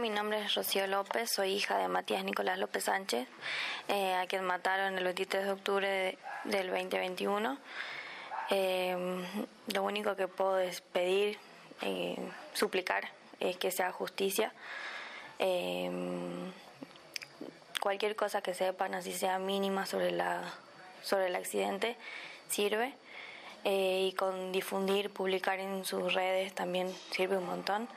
Mi nombre es Rocío López, soy hija de Matías Nicolás López Sánchez, eh, a quien mataron el 23 de octubre del 2021. Eh, lo único que puedo es pedir, eh, suplicar, es que sea justicia. cualquier cosa que sepan, así sea mínima sobre, la, sobre el accidente, sirve. y con difundir, publicar en sus redes también sirve un montón.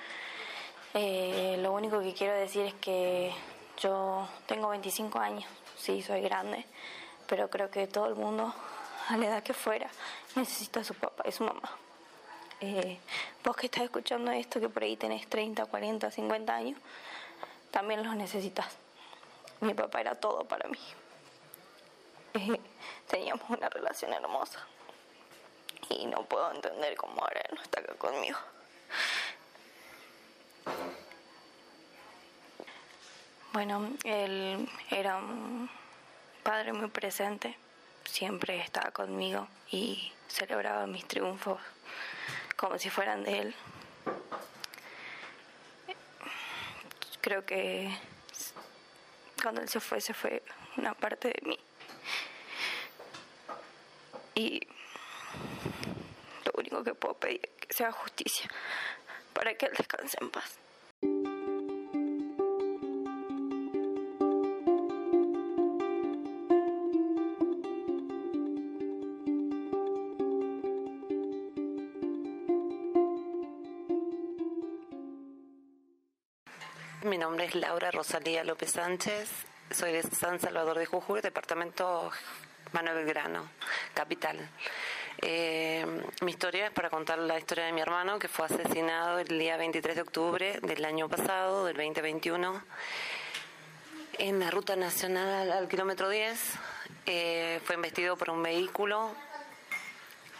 Eh, lo único que quiero decir es que yo tengo 25 años, sí, soy grande, pero creo que todo el mundo, a la edad que fuera, necesita a su papá y su mamá. Eh, vos que estás escuchando esto, que por ahí tenés 30, 40, 50 años, también los necesitas. Mi papá era todo para mí. Eh, teníamos una relación hermosa y no puedo entender cómo ahora no está acá conmigo. Bueno, él era un padre muy presente, siempre estaba conmigo y celebraba mis triunfos como si fueran de él. Creo que cuando él se fue, se fue una parte de mí. Y lo único que puedo pedir es que sea justicia para que él descanse en paz. Mi nombre es Laura Rosalía López Sánchez, soy de San Salvador de Jujuy, departamento Manuel Belgrano, capital. Eh, mi historia es para contar la historia de mi hermano que fue asesinado el día 23 de octubre del año pasado, del 2021, en la ruta nacional al, kilómetro 10. Eh, fue investido por un vehículo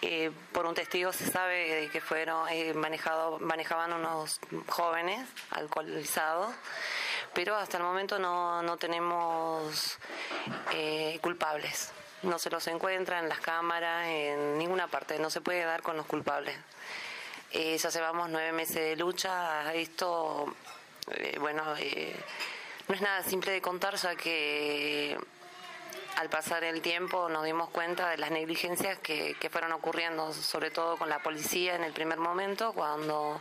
eh, por un testigo se sabe que fueron eh, manejado, manejaban unos jóvenes alcoholizados, pero hasta el momento no, no tenemos eh, culpables. No se los encuentra en las cámaras, en ninguna parte, no se puede dar con los culpables. Eh, ya llevamos nueve meses de lucha, esto, bueno, no es nada simple de contar, ya que al pasar el tiempo nos dimos cuenta de las negligencias que, fueron ocurriendo, sobre todo con la policía en el primer momento, cuando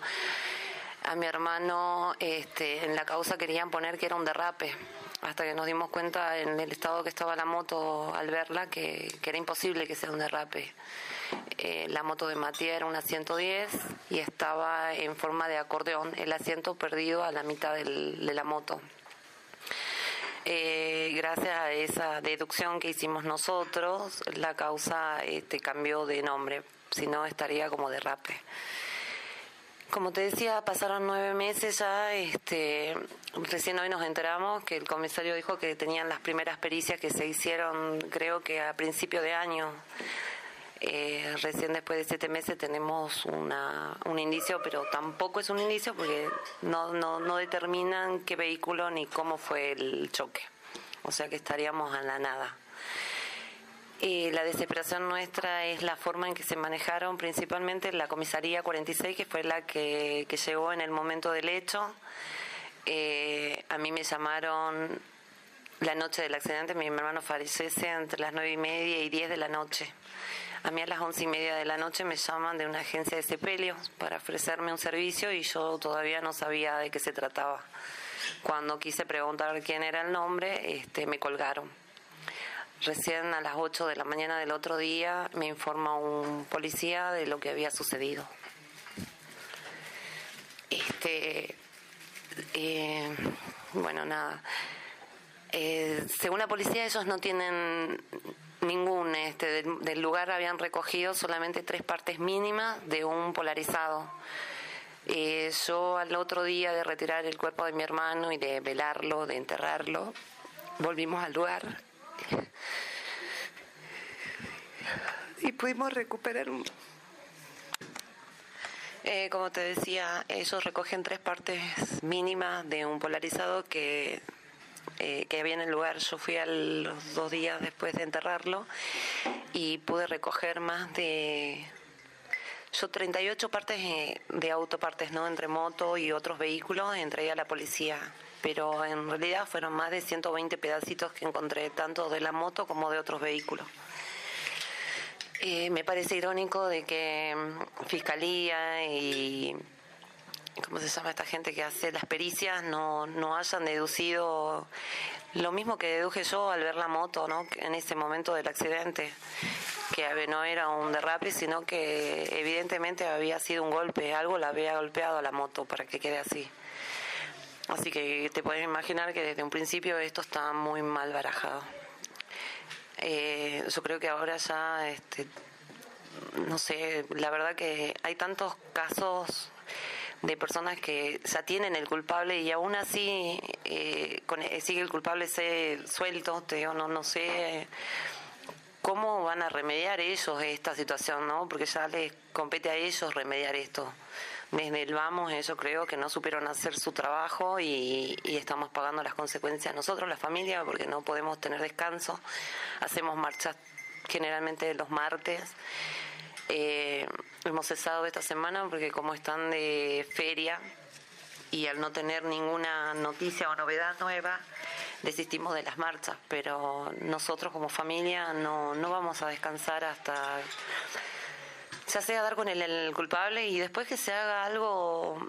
a mi hermano este, en la causa querían poner que era un derrape, hasta que nos dimos cuenta en el estado que estaba la moto al verla que, era imposible que sea un derrape. Eh, la moto de Matías era una 110 y estaba en forma de acordeón, el asiento perdido a la mitad de la moto. Eh, gracias a esa deducción que hicimos nosotros, la causa este, cambió de nombre, si no estaría como derrape. Como te decía, pasaron nueve meses ya, este, recién hoy nos enteramos que el comisario dijo que tenían las primeras pericias que se hicieron, creo que a principio de año. Eh, recién después de siete meses tenemos una, un indicio, pero tampoco es un indicio porque no, no, no determinan qué vehículo ni cómo fue el choque. O sea que estaríamos a la nada. Y la desesperación nuestra es la forma en que se manejaron principalmente la comisaría 46, que fue la que, que llegó en el momento del hecho. Eh, a mí me llamaron la noche del accidente, mi hermano fallece entre las nueve y media y diez de la noche. A mí a las once y media de la noche me llaman de una agencia de sepelio para ofrecerme un servicio y yo todavía no sabía de qué se trataba. Cuando quise preguntar quién era el nombre, este, me colgaron. Recién a las 8 de la mañana del otro día me informa un policía de lo que había sucedido. Este, eh, bueno, nada. Eh, según la policía, ellos no tienen ningún este, del, lugar habían recogido solamente tres partes mínimas de un polarizado. Eh, yo al otro día de retirar el cuerpo de mi hermano y de velarlo, de enterrarlo, volvimos al lugar y pudimos recuperar un... Eh, como te decía, ellos recogen tres partes mínimas de un polarizado que eh, que había en el lugar. Yo fui a los dos días después de enterrarlo y pude recoger más de... Yo 38 partes eh, de autopartes, ¿no? Entre moto y otros vehículos entregué a la policía. Pero en realidad fueron más de 120 pedacitos que encontré, tanto de la moto como de otros vehículos. Eh, me parece irónico de que mm, Fiscalía y ¿cómo se llama esta gente que hace las pericias? No, no hayan deducido lo mismo que deduje yo al ver la moto, ¿no? En ese momento del accidente, que no era un derrape, sino que evidentemente había sido un golpe, algo la había golpeado a la moto para que quede así. Así que te puedes imaginar que desde un principio esto está muy mal barajado. Eh, yo creo que ahora ya, este, no sé, la verdad que hay tantos casos de personas que ya tienen el culpable y aún así eh, eh, sigue el culpable se suelto, te digo, no, no sé cómo van a remediar ellos esta situación, ¿no? Porque ya les compete a ellos remediar esto. Desde el vamos, ellos creo que no supieron hacer su trabajo y, y estamos pagando las consecuencias nosotros, la familia, porque no podemos tener descanso. Hacemos marchas generalmente los martes eh, hemos cesado esta semana porque como están de feria y al no tener ninguna noticia o novedad nueva, desistimos de las marchas, pero nosotros como familia no, no vamos a descansar hasta ya sea dar con el, culpable y después que se haga algo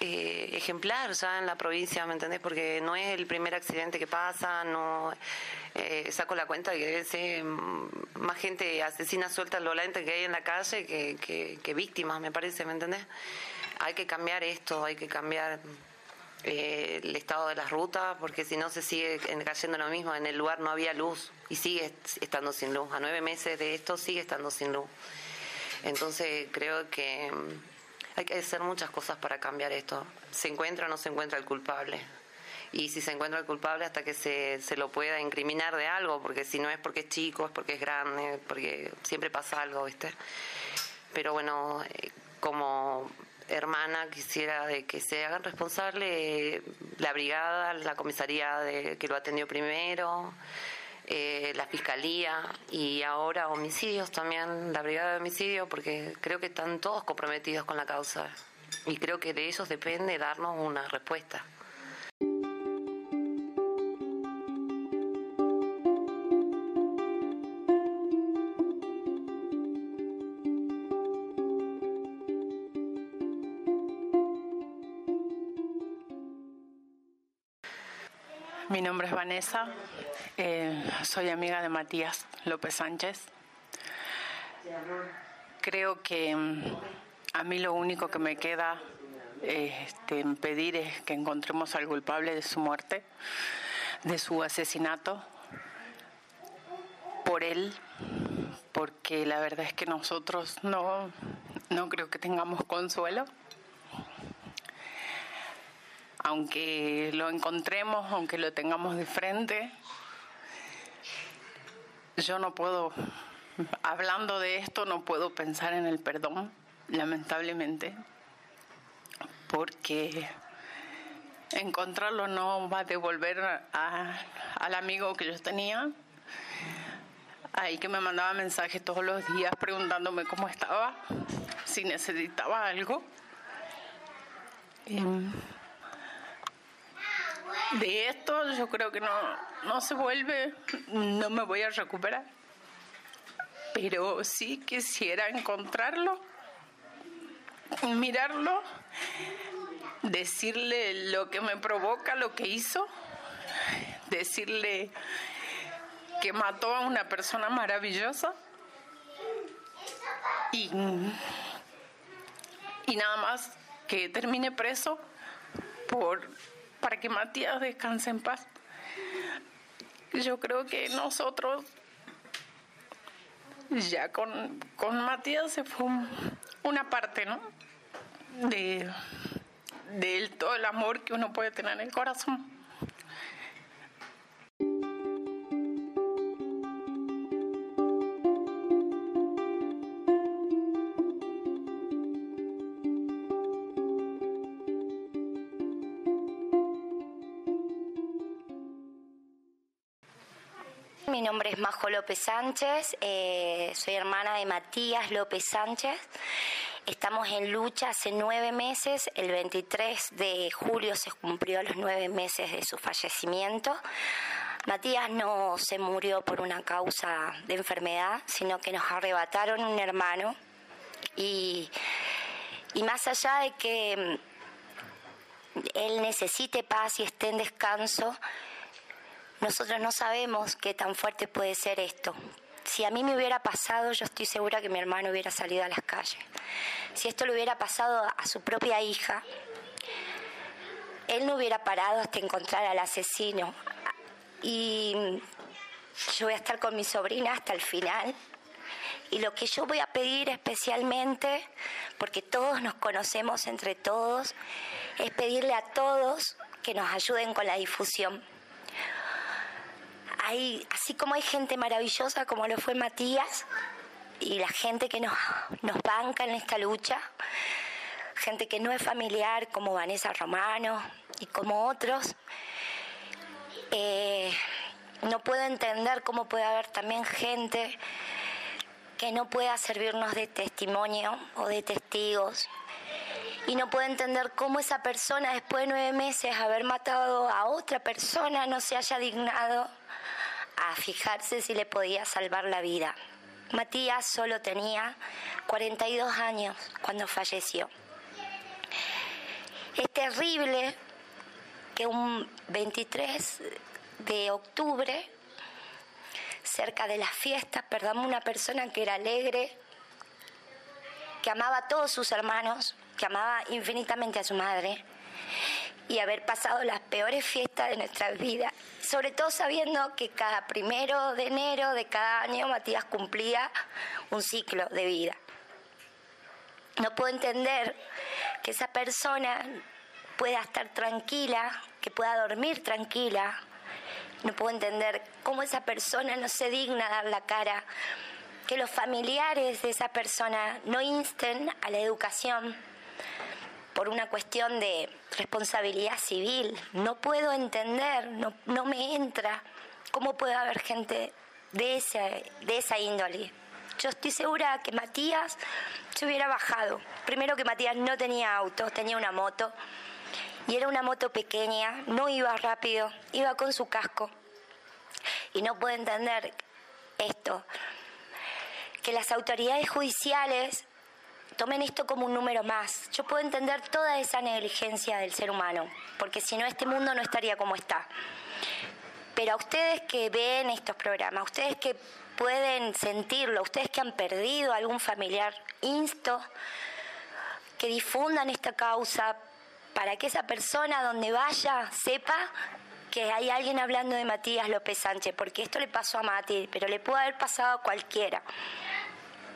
eh, ejemplar ya en la provincia, ¿me entendés? Porque no es el primer accidente que pasa, no eh, saco la cuenta que debe ser más gente asesina suelta violenta que hay en la calle que, que, víctimas, me parece, ¿me entendés? Hay que cambiar esto, hay que cambiar eh, el estado de las rutas, porque si no se sigue cayendo lo mismo. En el lugar no había luz y sigue estando sin luz. A nueve meses de esto sigue estando sin luz. Entonces creo que mm, hay que hacer muchas cosas para cambiar esto. Se encuentra o no se encuentra el culpable y si se encuentra el culpable hasta que se, se lo pueda incriminar de algo, porque si no es porque es chico, es porque es grande, porque siempre pasa algo, ¿viste? Pero bueno, eh, como hermana quisiera de que se hagan responsable la brigada, la comisaría de, que lo atendió primero, eh, la fiscalía y ahora homicidios también, la brigada de homicidios, porque creo que están todos comprometidos con la causa y creo que de ellos depende darnos una respuesta. Mi nombre es Vanessa, eh, soy amiga de Matías López Sánchez. Creo que mm, a mí lo único que me queda este, pedir es que encontremos al culpable de su muerte, de su asesinato, por él, porque la verdad es que nosotros no, no creo que tengamos consuelo aunque lo encontremos, aunque lo tengamos de frente, yo no puedo, hablando de esto, no puedo pensar en el perdón, lamentablemente, porque encontrarlo no va a devolver al amigo que yo tenía, ahí que me mandaba mensajes todos los días preguntándome cómo estaba, si necesitaba algo. Em, de esto yo creo que no, no se vuelve, no me voy a recuperar. Pero sí quisiera encontrarlo, mirarlo, decirle lo que me provoca, lo que hizo, decirle que mató a una persona maravillosa y, y nada más que termine preso por para que Matías descanse en paz. Yo creo que nosotros, ya con, con Matías se fue una parte, ¿no? De, de todo el amor que uno puede tener en el corazón. López Sánchez, eh, soy hermana de Matías López Sánchez. Estamos en lucha hace nueve meses, el 23 de julio se cumplió los nueve meses de su fallecimiento. Matías no se murió por una causa de enfermedad, sino que nos arrebataron un hermano y, y más allá de que él necesite paz y esté en descanso, nosotros no sabemos qué tan fuerte puede ser esto. Si a mí me hubiera pasado, yo estoy segura que mi hermano hubiera salido a las calles. Si esto le hubiera pasado a su propia hija, él no hubiera parado hasta encontrar al asesino. Y yo voy a estar con mi sobrina hasta el final. Y lo que yo voy a pedir especialmente, porque todos nos conocemos entre todos, es pedirle a todos que nos ayuden con la difusión así como hay gente maravillosa como lo fue Matías y la gente que nos, nos banca en esta lucha, gente que no es familiar como Vanessa Romano y como otros, eh, no puedo entender cómo puede haber también gente que no pueda servirnos de testimonio o de testigos. Y no puedo entender cómo esa persona, después de nueve meses, haber matado a otra persona, no se haya dignado a fijarse si le podía salvar la vida. Matías solo tenía 42 años cuando falleció. Es terrible que un 23 de octubre, cerca de las fiestas, perdamos una persona que era alegre, que amaba a todos sus hermanos, que amaba infinitamente a su madre, y haber pasado las peores fiestas de nuestra vida, sobre todo sabiendo que cada primero de enero de cada año Matías cumplía un ciclo de vida. No puedo entender que esa persona pueda estar tranquila, que pueda dormir tranquila. No puedo entender cómo esa persona no se digna dar la cara, que los familiares de esa persona no insten a la educación por una cuestión de responsabilidad civil. No puedo entender, no, no me entra cómo puede haber gente de esa, de esa índole. Yo estoy segura que Matías se hubiera bajado. Primero que Matías no tenía auto, tenía una moto. Y era una moto pequeña, no iba rápido, iba con su casco. Y no puedo entender esto, que las autoridades judiciales tomen esto como un número más. Yo puedo entender toda esa negligencia del ser humano, porque si no este mundo no estaría como está. Pero a ustedes que ven estos programas, ustedes que pueden sentirlo, ustedes que han perdido a algún familiar, insto que difundan esta causa para que esa persona donde vaya sepa que hay alguien hablando de Matías López Sánchez, porque esto le pasó a Mati, pero le puede haber pasado a cualquiera,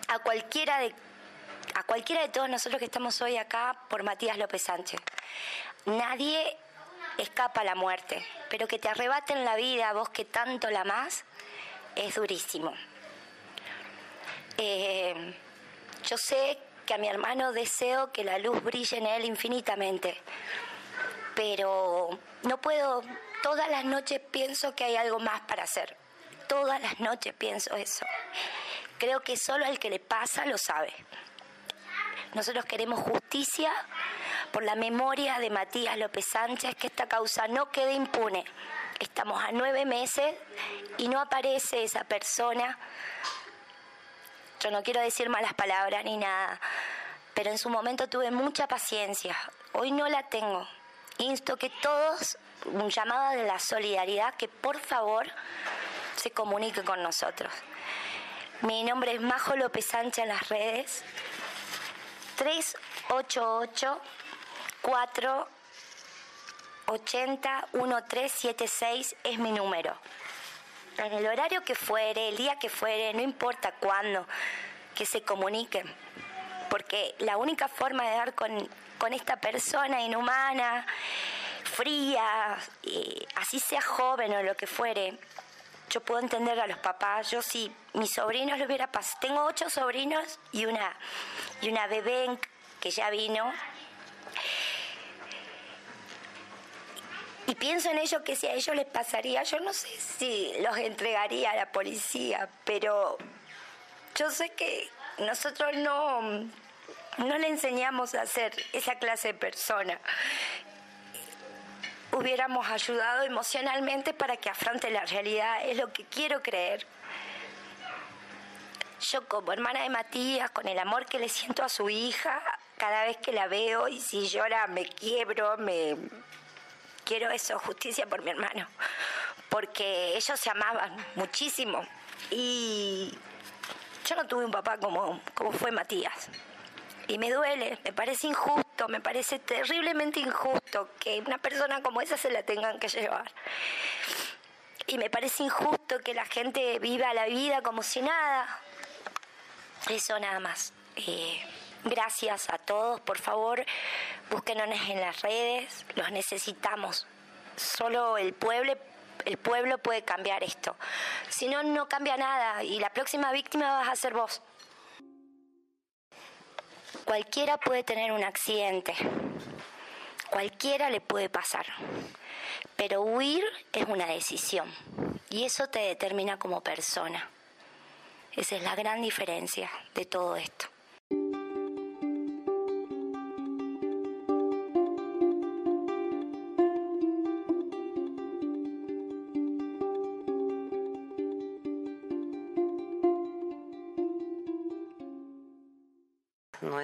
a cualquiera de a cualquiera de todos nosotros que estamos hoy acá por Matías López Sánchez. Nadie escapa a la muerte, pero que te arrebaten la vida, vos que tanto la amás, es durísimo. Eh, yo sé que a mi hermano deseo que la luz brille en él infinitamente, pero no puedo, todas las noches pienso que hay algo más para hacer. Todas las noches pienso eso. Creo que solo el que le pasa lo sabe. Nosotros queremos justicia por la memoria de Matías López Sánchez, que esta causa no quede impune. Estamos a nueve meses y no aparece esa persona. Yo no quiero decir malas palabras ni nada, pero en su momento tuve mucha paciencia. Hoy no la tengo. Insto que todos, un llamado de la solidaridad, que por favor se comunique con nosotros. Mi nombre es Majo López Sánchez en las redes. 388 480 1376 es mi número. En el horario que fuere, el día que fuere, no importa cuándo, que se comuniquen. Porque la única forma de dar con, con esta persona inhumana, fría, así sea joven o lo que fuere, yo puedo entender a los papás. Yo si mis sobrinos lo hubiera pasado, tengo ocho sobrinos y una, y una bebé que ya vino. y pienso en ellos que si a ellos les pasaría, yo no sé si los entregaría a la policía, pero yo sé que nosotros no, no le enseñamos a ser esa clase de persona. Hubiéramos ayudado emocionalmente para que afronte la realidad, es lo que quiero creer. Yo como hermana de Matías, con el amor que le siento a su hija, cada vez que la veo y si llora me quiebro, me, quiero eso, justicia por mi hermano, porque ellos se amaban muchísimo y yo no tuve un papá como, como fue Matías. Y me duele, me parece injusto, me parece terriblemente injusto que una persona como esa se la tengan que llevar. Y me parece injusto que la gente viva la vida como si nada. Eso nada más. Eh, Gracias a todos, por favor, búsquenos en las redes, los necesitamos. Solo el pueblo, el pueblo puede cambiar esto. Si no, no cambia nada y la próxima víctima vas a ser vos. Cualquiera puede tener un accidente, cualquiera le puede pasar, pero huir es una decisión y eso te determina como persona. Esa es la gran diferencia de todo esto.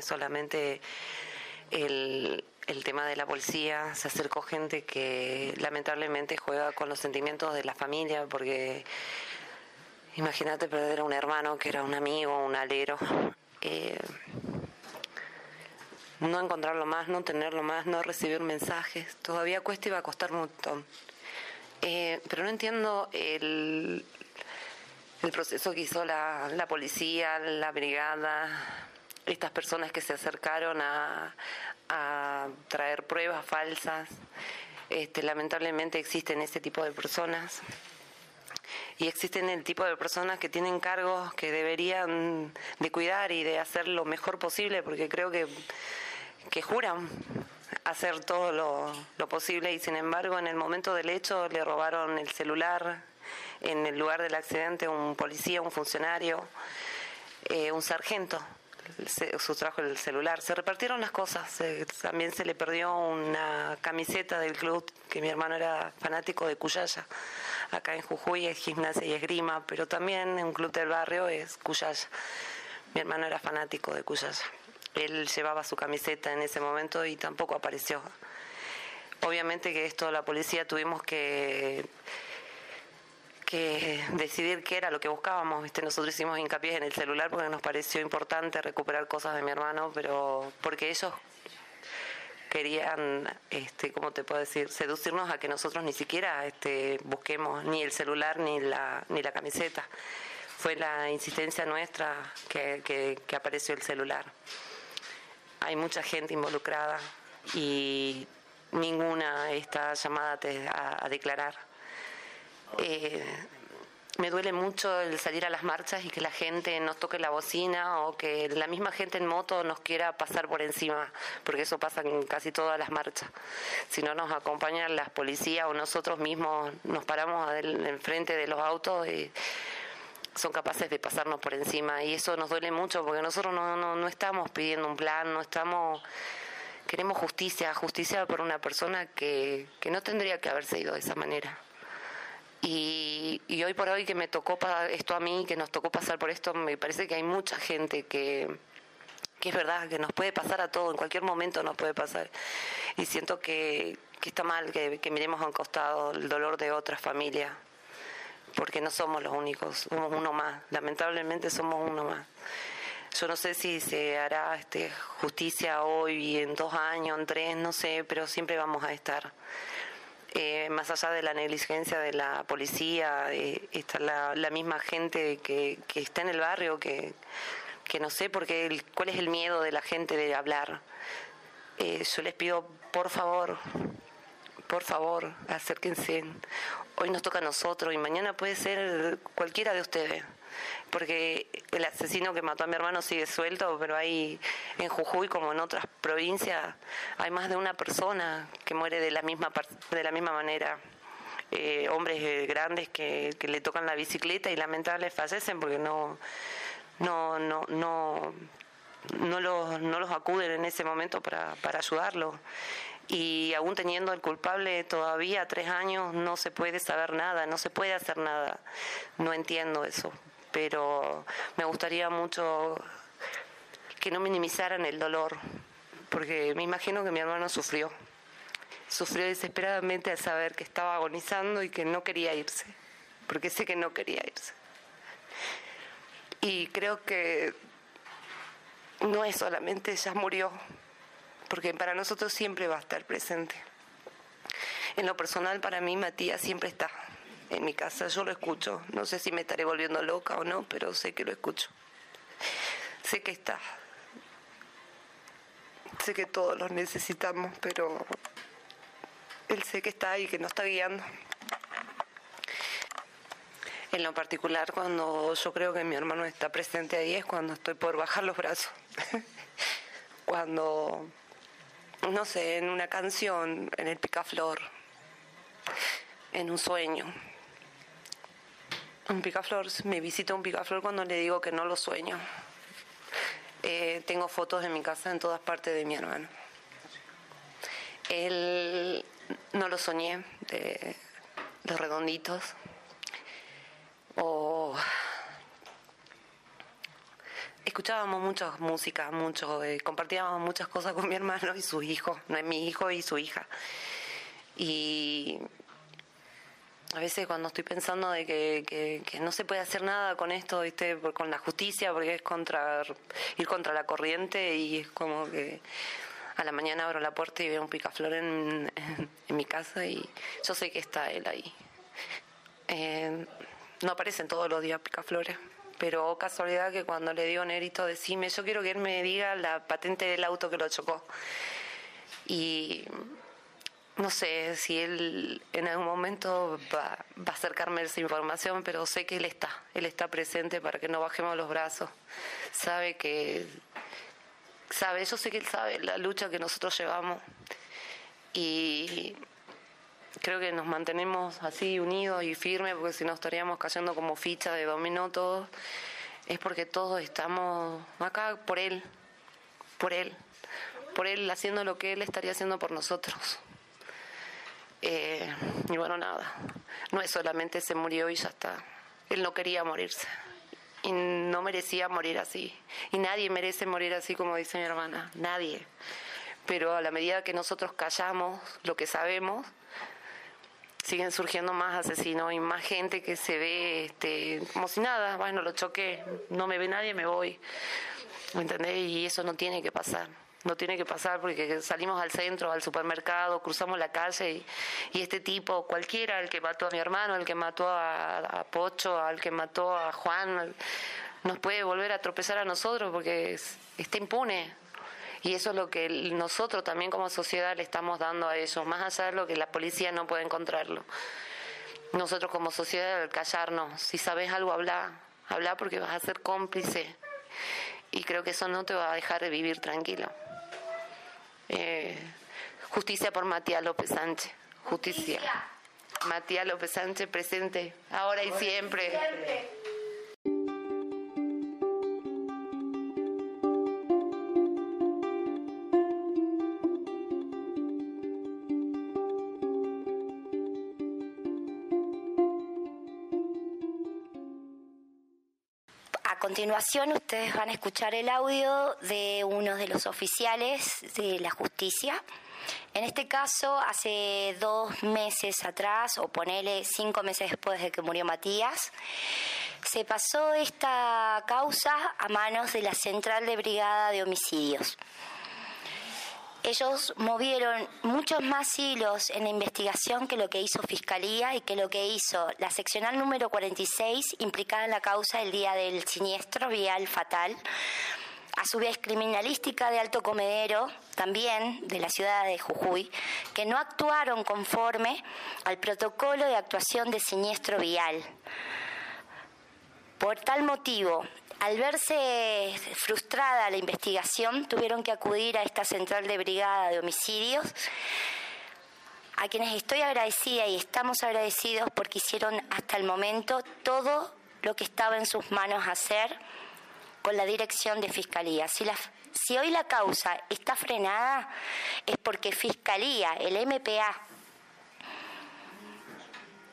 Solamente el, tema de la policía, se acercó gente que lamentablemente juega con los sentimientos de la familia, porque imagínate perder a un hermano que era un amigo, un alero. Eh, no encontrarlo más, no tenerlo más, no recibir mensajes, todavía cuesta y va a costar un montón. Eh, pero no entiendo el, el proceso que hizo la, la policía, la brigada, estas personas que se acercaron a, traer pruebas falsas. Este, lamentablemente existen este tipo de personas. Y existen el tipo de personas que tienen cargos que deberían de cuidar y de hacer lo mejor posible porque creo que, que juran hacer todo lo, lo posible. Y sin embargo en el momento del hecho le robaron el celular en el lugar del accidente un policía, un funcionario, eh, un sargento sustrajo el celular. Se repartieron las cosas. también se le perdió una camiseta del club, que mi hermano era fanático de Cuyaya. Acá en Jujuy es gimnasia y esgrima, pero también un club del barrio es Cuyaya. Mi hermano era fanático de Cuyaya. Él llevaba su camiseta en ese momento y tampoco apareció. Obviamente que esto la policía tuvimos que decidir qué era lo que buscábamos. Nosotros hicimos hincapié en el celular porque nos pareció importante recuperar cosas de mi hermano, pero porque ellos querían, este, ¿cómo te puedo decir?, seducirnos a que nosotros ni siquiera este, busquemos ni el celular ni la, ni la camiseta. Fue la insistencia nuestra que, apareció el celular. Hay mucha gente involucrada y ninguna está llamada a declarar eh, me duele mucho el salir a las marchas y que la gente nos toque la bocina o que la misma gente en moto nos quiera pasar por encima, porque eso pasa en casi todas las marchas. Si no nos acompañan las policías o nosotros mismos nos paramos enfrente de los autos y son capaces de pasarnos por encima y eso nos duele mucho porque nosotros no, no, no estamos pidiendo un plan, no estamos queremos justicia, justicia por una persona que, que no tendría que haberse ido de esa manera. Y, hoy por hoy que me tocó esto a mí, que nos tocó pasar por esto, me parece que hay mucha gente que, que es verdad, que nos puede pasar a todo, en cualquier momento nos puede pasar. Y siento que, está mal que, que miremos a un costado el dolor de otras familias, porque no somos los únicos, somos uno más, lamentablemente somos uno más. Yo no sé si se hará este, justicia hoy, en dos años, en tres, no sé, pero siempre vamos a estar. Eh, más allá de la negligencia de la policía, eh, está la, misma gente que, está en el barrio, que, no sé por qué, cuál es el miedo de la gente de hablar. Eh, yo les pido, por favor, por favor, acérquense. Hoy nos toca a nosotros y mañana puede ser cualquiera de ustedes. Porque el asesino que mató a mi hermano sigue suelto, pero hay en Jujuy como en otras provincias hay más de una persona que muere de la misma de la misma manera. Eh, hombres grandes que, le tocan la bicicleta y lamentablemente fallecen porque no no no no no los, no los acuden en ese momento para, para ayudarlo y aún teniendo el culpable todavía tres años no se puede saber nada, no se puede hacer nada. No entiendo eso, pero me gustaría mucho que no minimizaran el dolor, porque me imagino que mi hermano sufrió. Sufrió desesperadamente al saber que estaba agonizando y que no quería irse, porque sé que no quería irse. Y creo que no es solamente ella murió, porque para nosotros siempre va a estar presente. En lo personal, para mí, Matías siempre está en mi casa, yo lo escucho. No sé si me estaré volviendo loca o no, pero sé que lo escucho. Sé que está. Sé que todos los necesitamos, pero él sé que está ahí, que nos está guiando. En lo particular, cuando yo creo que mi hermano está presente ahí es cuando estoy por bajar los brazos. cuando no sé, en una canción, en el picaflor, en un sueño. Un picaflor, me visita un picaflor cuando le digo que no lo sueño. Eh, tengo fotos de mi casa en todas partes de mi hermano. Él no lo soñé, de los redonditos. O escuchábamos mucha música, mucho, eh, compartíamos muchas cosas con mi hermano y su hijo, no mi hijo y su hija. Y a veces cuando estoy pensando de que, no se puede hacer nada con esto, ¿viste? con la justicia, porque es contra ir contra la corriente y es como que a la mañana abro la puerta y veo un picaflor en, en, mi casa y yo sé que está él ahí. Eh, no aparecen todos los días picaflores pero casualidad que cuando le digo Nerito, decime, yo quiero que él me diga la patente del auto que lo chocó. Y no sé si él en algún momento va, va, a acercarme esa información, pero sé que él está, él está presente para que no bajemos los brazos. Sabe que, sabe, yo sé que él sabe la lucha que nosotros llevamos. Y creo que nos mantenemos así unidos y firmes, porque si no estaríamos cayendo como ficha de dominó todos, es porque todos estamos acá por Él, por Él, por Él haciendo lo que Él estaría haciendo por nosotros. Eh, y bueno, nada, no es solamente se murió y ya está. Él no quería morirse y no merecía morir así. Y nadie merece morir así como dice mi hermana, nadie. Pero a la medida que nosotros callamos lo que sabemos, siguen surgiendo más asesinos y más gente que se ve este, como si nada, bueno, lo choqué, no me ve nadie, me voy. ¿Me entendés? Y eso no tiene que pasar. No tiene que pasar porque salimos al centro, al supermercado, cruzamos la calle y, este tipo, cualquiera, el que mató a mi hermano, el que mató a, Pocho, al que mató a Juan, nos puede volver a tropezar a nosotros porque está impune. Y eso es lo que nosotros también como sociedad le estamos dando a ellos, más allá de lo que la policía no puede encontrarlo. Nosotros como sociedad, al callarnos, si sabes algo, habla, habla porque vas a ser cómplice. Y creo que eso no te va a dejar de vivir tranquilo. Eh, justicia por Matías López Sánchez. Justicia. Matías López Sánchez presente, ahora y siempre. Continuación ustedes van a escuchar el audio de uno de los oficiales de la justicia. En este caso, hace dos meses atrás, o ponele cinco meses después de que murió Matías, se pasó esta causa a manos de la Central de Brigada de Homicidios ellos movieron muchos más hilos en la investigación que lo que hizo Fiscalía y que lo que hizo la seccional número 46 implicada en la causa el día del siniestro vial fatal. A su vez, criminalística de Alto Comedero, también de la ciudad de Jujuy, que no actuaron conforme al protocolo de actuación de siniestro vial Por tal motivo, al verse frustrada la investigación, tuvieron que acudir a esta central de brigada de homicidios, a quienes estoy agradecida y estamos agradecidos porque hicieron hasta el momento todo lo que estaba en sus manos hacer con la dirección de Fiscalía. Si, si hoy la causa está frenada es porque Fiscalía, el MPA,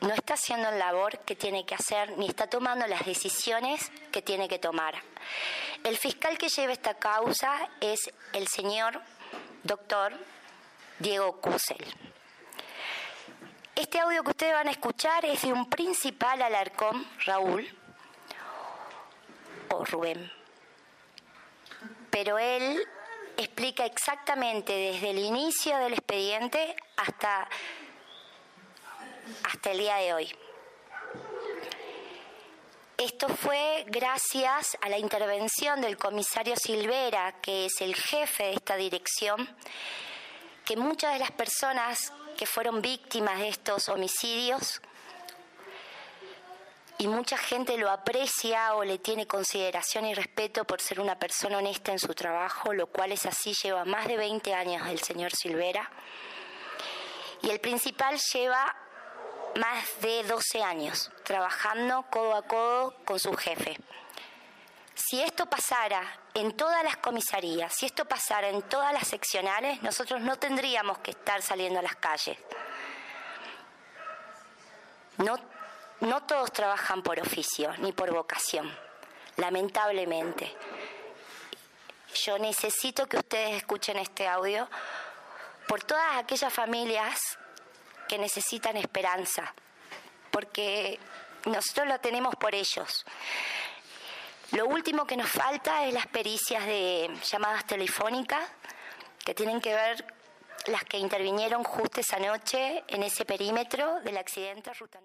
no está haciendo la labor que tiene que hacer ni está tomando las decisiones que tiene que tomar. El fiscal que lleva esta causa es el señor doctor Diego Cusel. Este audio que ustedes van a escuchar es de un principal alarcón, Raúl o Rubén. Pero él explica exactamente desde el inicio del expediente hasta hasta el día de hoy. Esto fue gracias a la intervención del comisario Silvera, que es el jefe de esta dirección, que muchas de las personas que fueron víctimas de estos homicidios y mucha gente lo aprecia o le tiene consideración y respeto por ser una persona honesta en su trabajo, lo cual es así, lleva más de 20 años el señor Silvera. Y el principal lleva más de 12 años trabajando codo a codo con su jefe. Si esto pasara en todas las comisarías, si esto pasara en todas las seccionales, nosotros no tendríamos que estar saliendo a las calles. No, no todos trabajan por oficio ni por vocación, lamentablemente. Yo necesito que ustedes escuchen este audio por todas aquellas familias que necesitan esperanza, porque nosotros lo tenemos por ellos. Lo último que nos falta es las pericias de llamadas telefónicas que tienen que ver las que intervinieron justo esa noche en ese perímetro del accidente Ruta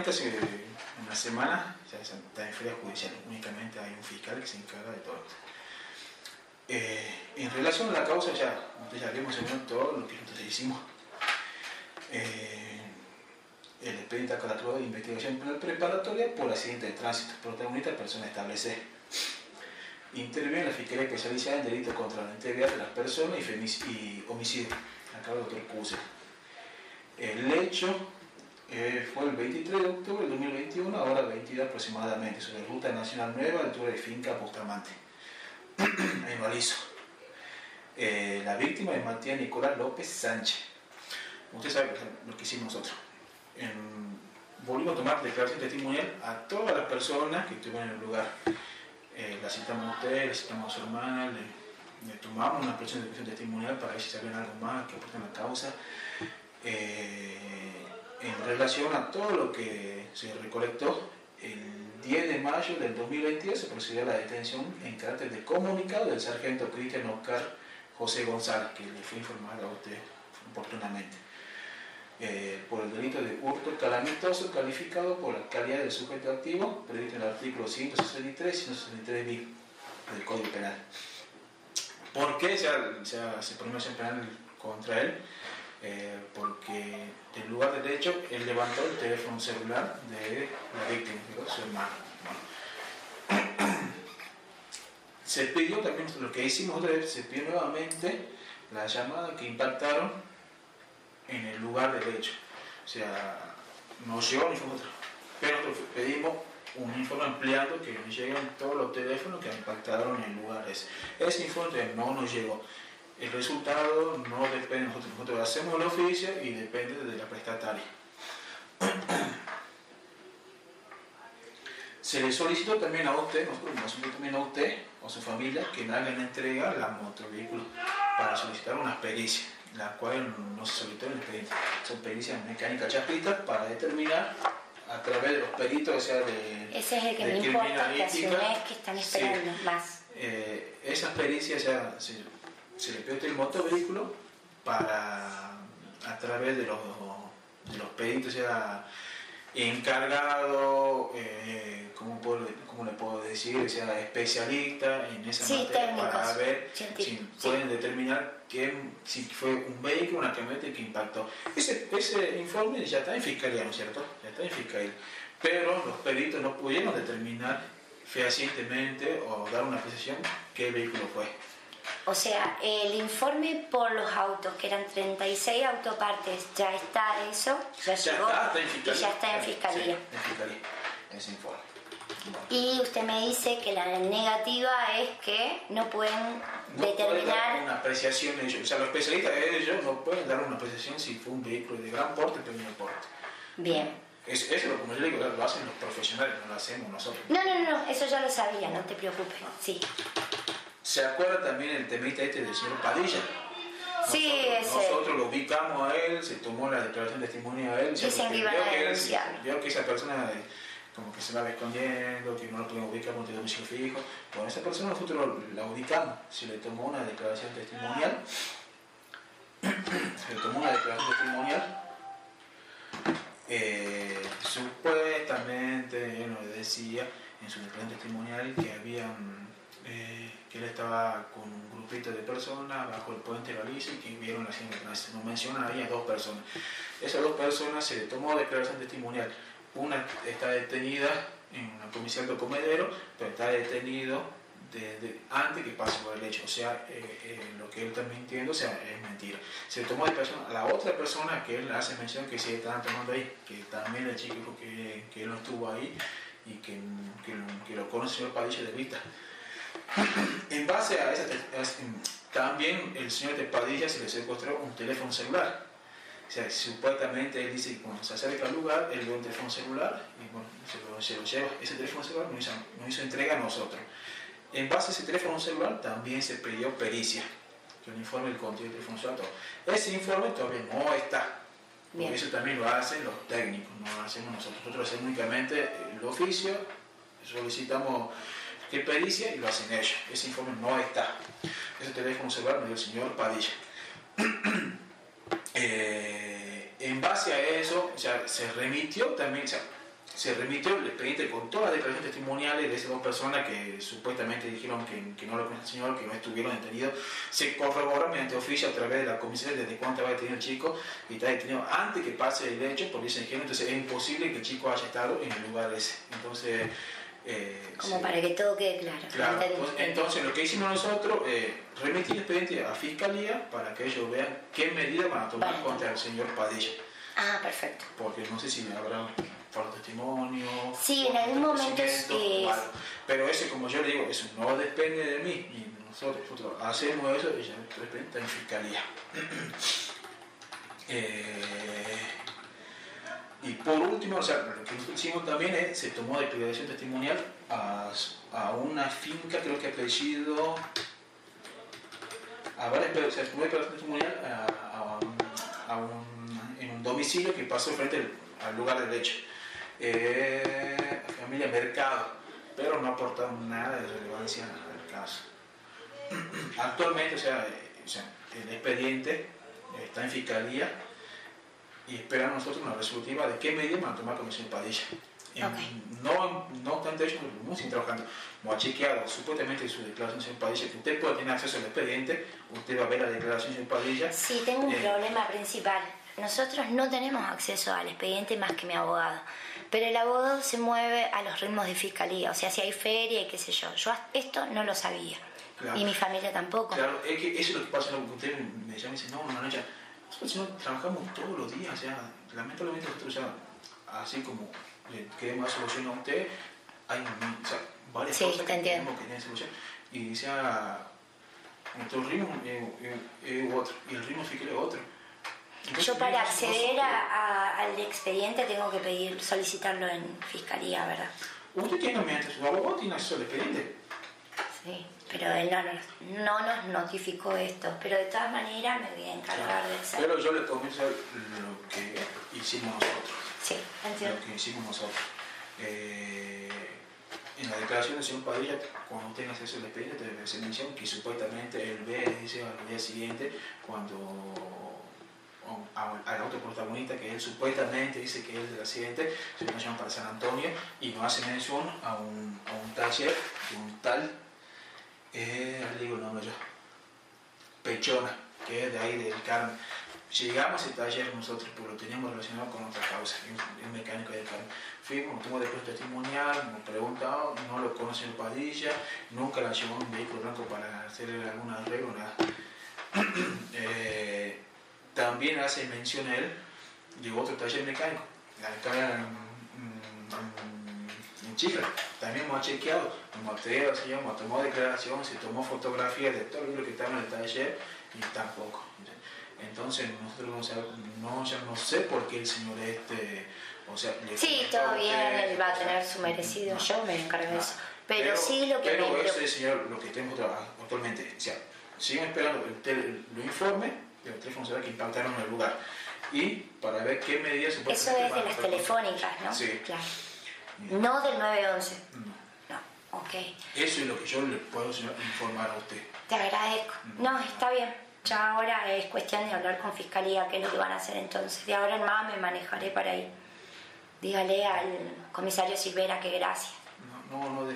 actualmente hace una semana ya está en feria judicial, únicamente hay un fiscal que se encarga de todo esto. Eh, en relación a la causa, ya, ya habíamos mencionado todo lo que nosotros hicimos. Eh, el expediente aclaratorio de investigación preparatoria por accidente de tránsito, protagonista persona establecida interviene la Fiscalía Especializada en Delitos contra la Integridad de las Personas y, Homicidio, acá el doctor Cuse. El hecho eh, fue el 23 de octubre de 2021, ahora 22 aproximadamente, sobre Ruta Nacional Nueva, altura de Finca Bustamante, en Valizo. Eh, la víctima es Matías Nicolás López Sánchez. Usted sabe lo que hicimos nosotros. volvimos a tomar declaración testimonial a todas las personas que estuvieron en el lugar eh, la citamos a usted, la citamos a su hermana, le, tomamos una presión de testimonial para ver si sabían algo más que aporten la causa. Eh, en relación a todo lo que se recolectó, el 10 de mayo del 2022 se procedió a la detención en carácter de comunicado del sargento Cristian Oscar José González, que le fue informado a usted oportunamente. Eh, por el delito de hurto calamitoso calificado por la calidad del sujeto activo, previsto en el artículo 163 y 163 b del Código Penal. ¿Por qué se, se pronuncia penal contra él? Eh, porque en lugar del hecho, él levantó el teléfono celular de la víctima, su hermano. Se pidió también, lo que hicimos se pidió nuevamente la llamada que impactaron en el lugar del hecho. O sea, no llegó ni informe, pero pedimos un informe ampliado que nos lleguen todos los teléfonos que impactaron en lugares. Ese informe no nos llegó. El resultado no depende de nosotros, nosotros hacemos el oficio y depende de la prestataria. Se le solicitó también a usted, nosotros también a usted o su familia que le hagan entrega la motovehículo para solicitar unas pericias la cual no se solicitó en el expediente. Son pericias mecánicas chapitas para determinar a través de los peritos, o sea, de. Ese es el que me importa, que que están esperando más. Eh, esas pericias se, se le pidió el motovehículo para a través de los, de los peritos, sea encargado, eh, ¿cómo, puedo, ¿cómo, le puedo decir? sea especialista en esa sí, materia para ver si pueden determinar que, si fue un vehículo, una camioneta que impactó. Ese, ese informe ya está en fiscalía, ¿no es cierto? Ya está en fiscalía. Pero los peritos no pudieron determinar fehacientemente o dar una apreciación qué vehículo fue. O sea, el informe por los autos, que eran 36 autopartes, ya está eso, ya, llegó está, en y ya está en fiscalía. en fiscalía, ese informe. Y usted me dice que la negativa es que no pueden determinar. dar una apreciación ellos. O sea, los especialistas de ellos no pueden dar una apreciación si fue un vehículo de gran porte o pequeño porte. Bien. Eso, eso, como yo digo, lo hacen los profesionales, no lo hacemos nosotros. No, no, no, eso ya lo sabía, no te preocupes. Sí. ¿Se acuerda también el temita este del señor Padilla? Sí, nosotros, ese. Nosotros lo ubicamos a él, se tomó la declaración de testimonio a él. A denunciar. Vio que esa persona como que se va escondiendo, que no lo podemos ubicar con domicilio fijo. Bueno, esa persona nosotros la ubicamos, se le tomó una declaración testimonial, se le tomó una declaración testimonial, eh, supuestamente él nos decía en su declaración testimonial que habían eh, que él estaba con un grupito de personas bajo el puente Galicia y que vieron la hacienda Nos menciona ahí a dos personas. Esas dos personas se le tomó declaración testimonial una está detenida en la comisión de comedero, pero está detenido desde antes que pase por el hecho. O sea, eh, eh, lo que él está mintiendo sea, es mentira. Se tomó de persona a la otra persona que él hace mención que sí estaban tomando ahí, que también el chico que, que él no estuvo ahí y que, que, lo conoce el Padilla de vista. En base a esa, también el señor de Padilla se le secuestró un teléfono celular o sea, supuestamente él dice que cuando se acerca al lugar, él ve un teléfono celular y bueno, se lo, lleva. Ese teléfono celular nos hizo, hizo, entrega a nosotros. En base a ese teléfono celular también se pidió pericia, que un informe del contenido del teléfono celular. Ese informe todavía no está. Porque eso también lo hacen los técnicos, no lo hacemos nosotros. Nosotros hacemos únicamente el oficio, solicitamos que pericia y lo hacen ellos. Ese informe no está. Ese teléfono celular me dio el señor Padilla. Eh, en base a eso, o sea, se remitió también, se remitió el expediente con todas las declaraciones testimoniales de esas dos personas que supuestamente dijeron que, no lo conocen el señor, que no estuvieron detenidos. Se corroboró mediante oficio a través de la comisión desde cuánto va detenido el chico y está detenido antes que pase el hecho por ese entonces es imposible que el chico haya estado en el lugar ese. Entonces, eh, Como para que todo quede claro. entonces, lo que hicimos nosotros, eh, remitir el expediente a Fiscalía para que ellos vean qué medidas van a tomar contra el señor Padilla. Ah, perfecto. Porque no sé si habrá falta testimonio. Sí, en algún momento es... Pero ese, como yo le digo, eso no depende de mí. Y nosotros, hacemos eso y ya está en Fiscalía. eh, y por último, o sea, lo que hicimos también es, se tomó declaración testimonial a, a una finca, creo que apellido, a varias, o sea, se tomó declaración testimonial a, a, un, en un domicilio que pasó frente al, lugar del hecho. Eh, familia Mercado, pero no aportaron nada de relevancia al caso. Actualmente, o sea, o sea el expediente está en fiscalía y esperan nosotros una resolutiva de qué medidas van a tomar con el señor Padilla. No, no obstante ellos muy sin trabajando, como ha chequeado supuestamente su declaración señor Padilla, que usted puede tener acceso al expediente, usted va a ver la declaración señor Padilla. Sí, tengo un eh, problema principal. Nosotros no tenemos acceso al expediente más que mi abogado, pero el abogado se mueve a los ritmos de fiscalía, o sea, si hay feria y qué sé yo. Yo esto no lo sabía. Y mi familia tampoco. Claro, es que eso es lo que pasa, que usted me llama y dice, no, no, no, ya trabajamos todos los días, o sea, lamentablemente nosotros, ya, así como le queremos solución a usted, hay varias cosas que tenemos que tener solución. Y sea, nuestro ritmo es, otro, y el ritmo fiscal es otro. Yo para acceder a, al expediente tengo que pedir, solicitarlo en fiscalía, ¿verdad? Usted tiene, mediante su abogado, tiene acceso al expediente. Sí pero él no, nos notificó esto, pero de todas maneras me voy a encargar de hacer. Pero yo le comienzo lo que hicimos nosotros. Sí, entiendo. Lo que hicimos nosotros. Eh, en la declaración del señor Padilla, cuando tenga acceso al expediente, se menciona que supuestamente él ve, dice al día siguiente, cuando al auto protagonista que él supuestamente dice que es del accidente, se lo llaman para San Antonio y nos hace mención a un, a un taller de un tal, eh, digo el nombre yo, Pechona, que es de ahí del Carmen. Llegamos a ese taller nosotros, pero lo teníamos relacionado con otra causa, un mecánico del Carmen. Fuimos, tuvo después testimonial, nos preguntado, no lo conoce el Padilla, nunca la llevó un vehículo blanco para hacerle algún arreglo, nada. eh, también hace mención él de otro taller mecánico, acá en, en, También hemos chequeado, hemos tomó declaración, se tomó fotografía de todo lo que estaba en el taller y tampoco. Entonces nosotros no, ya no sé por qué el señor este, o sea, sí, todo bien, él va a tener su merecido, yo me encargo de eso. Pero, sí lo que pero ese señor, lo que tenemos actualmente, o sea, siguen esperando el, lo informe de los teléfonos que impactaron en el lugar y para ver qué medidas se pueden Eso es de las telefónicas, ¿no? Sí. Claro. No del 911. No. No, ok. Eso es lo que yo le puedo informar a usted. Te agradezco. No, está bien. Ya ahora es cuestión de hablar con fiscalía qué es lo que van a hacer entonces. De ahora en más me manejaré para ahí. Dígale al comisario Silvera que gracias. No, no, no,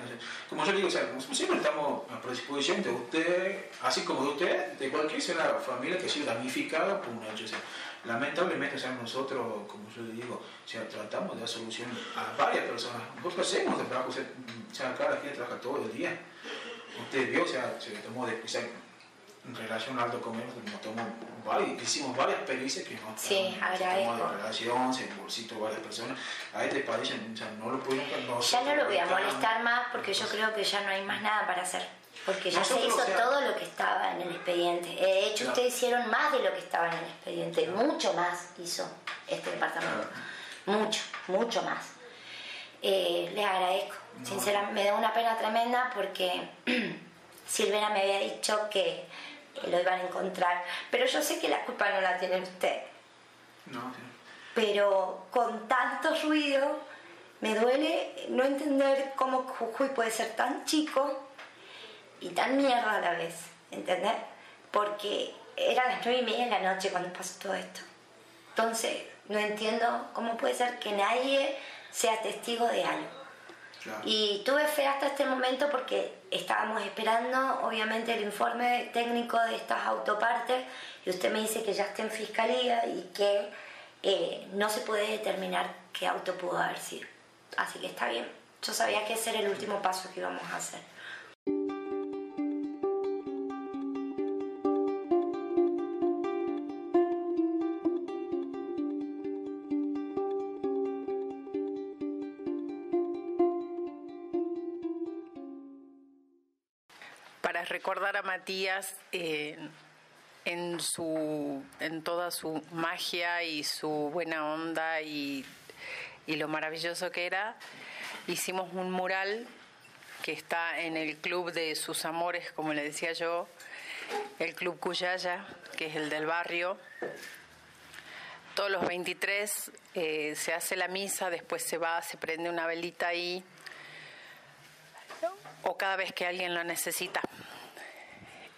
como yo digo, o sea, siempre estamos a predisposición de usted, así como de usted, de cualquier sea familia que ha sido damnificada por un hecho. O sea, lamentablemente, o sea, nosotros, como yo digo, o sea, tratamos de dar solución a varias personas. Nosotros hacemos el trabajo, o sea, la gente trabaja todo el día. Usted vio, o sea, se tomó de, o sea, en relación al documento, nos tomó varios, hicimos varias pericias que no sí, de relación, se bolsito varias personas. A este país ya no lo pudimos no Ya no lo voy a molestar más porque yo creo que ya no hay más nada para hacer. Porque ya se hizo todo lo que estaba en el expediente. De hecho, ustedes hicieron más de lo que estaba en el expediente. Mucho más hizo este departamento. Mucho, mucho más. Eh, les agradezco. Sinceramente, me da una pena tremenda porque Silvera me había dicho que lo iban a encontrar. Pero yo sé que la culpa no la tiene usted. No, Pero con tanto ruido, me duele no entender cómo Jujuy puede ser tan chico y tan mierda a la vez, ¿entendés? Porque era las nueve y media de la noche cuando pasó todo esto. Entonces, no entiendo cómo puede ser que nadie sea testigo de algo. Y tuve fe hasta este momento porque estábamos esperando, obviamente, el informe técnico de estas autopartes y usted me dice que ya está en fiscalía y que eh, no se puede determinar qué auto pudo haber sido. Así que está bien. Yo sabía que ese era el último paso que íbamos a hacer. Recordar a Matías eh, en, su, en toda su magia y su buena onda y, y lo maravilloso que era, hicimos un mural que está en el club de sus amores, como le decía yo, el Club Cuyaya, que es el del barrio. Todos los 23 eh, se hace la misa, después se va, se prende una velita ahí, o cada vez que alguien lo necesita.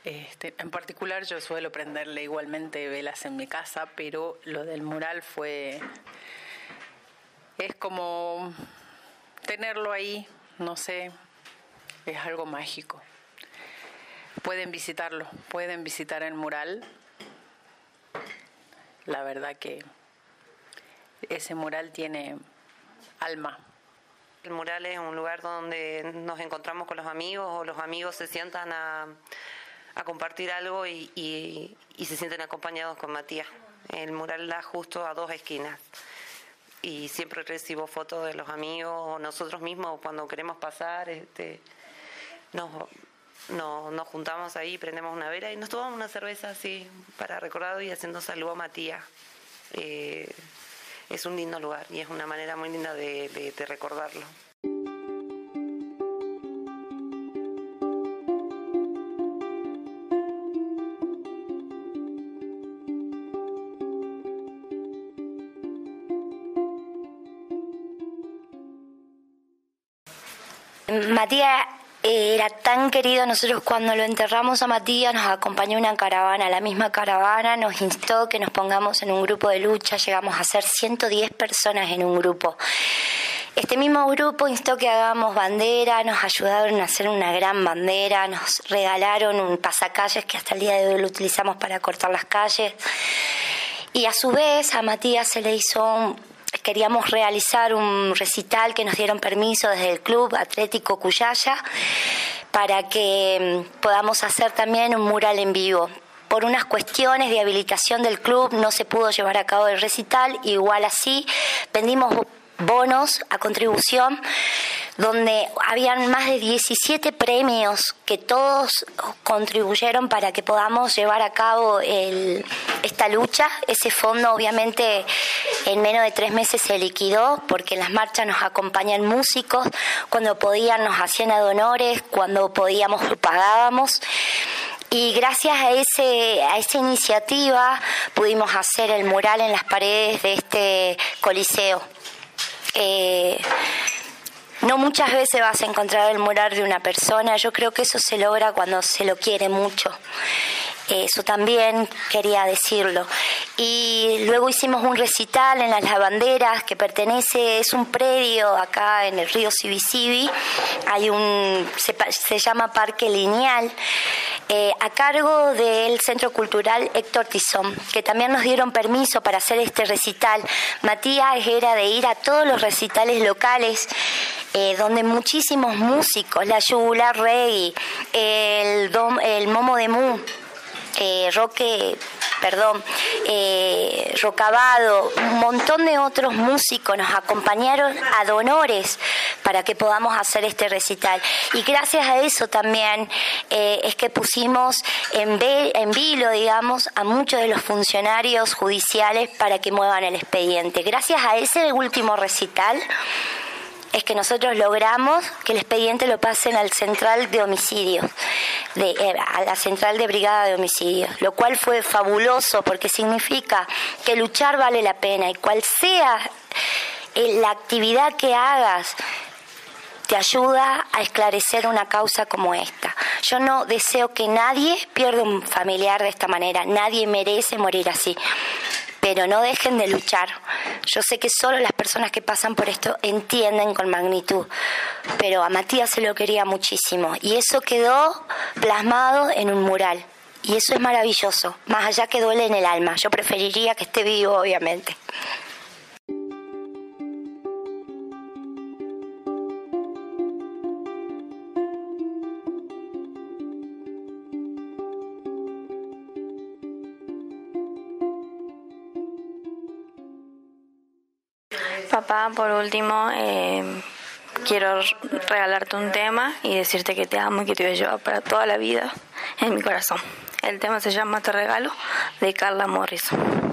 Este, en particular yo suelo prenderle igualmente velas en mi casa, pero lo del mural fue... Es como tenerlo ahí, no sé, es algo mágico. Pueden visitarlo, pueden visitar el mural. La verdad que ese mural tiene alma. El mural es un lugar donde nos encontramos con los amigos o los amigos se sientan a, a compartir algo y, y, se sienten acompañados con Matías. El mural da justo a dos esquinas y siempre recibo fotos de los amigos o nosotros mismos cuando queremos pasar, este, nos, nos juntamos ahí, prendemos una vela y nos tomamos una cerveza así para recordar y haciendo saludo a Matías. Eh, es un lindo lugar y es una manera muy linda de recordarlo. Matías era tan querido. Nosotros cuando lo enterramos a Matías nos acompañó una caravana. La misma caravana nos instó que nos pongamos en un grupo de lucha. Llegamos a ser 110 personas en un grupo. Este mismo grupo instó que hagamos bandera, nos ayudaron a hacer una gran bandera, nos regalaron un pasacalles que hasta el día de hoy lo utilizamos para cortar las calles. Y a su vez a Matías se le hizo queríamos realizar un recital que nos dieron permiso desde el Club Atlético Cuyaya para que mm, podamos hacer también un mural en vivo. Por unas cuestiones de habilitación del club no se pudo llevar a cabo el recital, igual así vendimos bonos a contribución donde habían más de 17 premios que todos contribuyeron para que podamos llevar a cabo esta lucha. Ese fondo obviamente en menos de tres meses se liquidó porque en las marchas nos acompañan músicos, cuando podían nos hacían adonores, cuando podíamos pagábamos. Y gracias a, ese, a esa iniciativa pudimos hacer el mural en las paredes de este coliseo. Eh, no muchas veces vas a encontrar el mural de una persona, yo creo que eso se logra cuando se lo quiere mucho. Eso también quería decirlo. Y luego hicimos un recital en las lavanderas que pertenece, es un predio acá en el río Sibisibi, hay un, se, llama Parque Lineal, eh, a cargo del Centro Cultural Héctor Tizón, que también nos dieron permiso para hacer este recital. Matías era de ir a todos los recitales locales eh, donde muchísimos músicos, la Yula Rey, el, el Momo de Mu, eh, Roque, perdón, eh, Rocabado, un montón de otros músicos nos acompañaron a donores para que podamos hacer este recital. Y gracias a eso también eh, es que pusimos en, en vilo, digamos, a muchos de los funcionarios judiciales para que muevan el expediente. Gracias a ese último recital, es que nosotros logramos que el expediente lo pasen al central de homicidios, de, eh, a la central de brigada de homicidios, lo cual fue fabuloso porque significa que luchar vale la pena y cual sea eh, la actividad que hagas, te ayuda a esclarecer una causa como esta. Yo no deseo que nadie pierda un familiar de esta manera, nadie merece morir así pero no dejen de luchar. Yo sé que solo las personas que pasan por esto entienden con magnitud, pero a Matías se lo quería muchísimo y eso quedó plasmado en un mural. Y eso es maravilloso, más allá que duele en el alma. Yo preferiría que esté vivo, obviamente. Papá, por último, eh, quiero regalarte un tema y decirte que te amo y que te voy a llevar para toda la vida en mi corazón. El tema se llama Te regalo de Carla Morrison.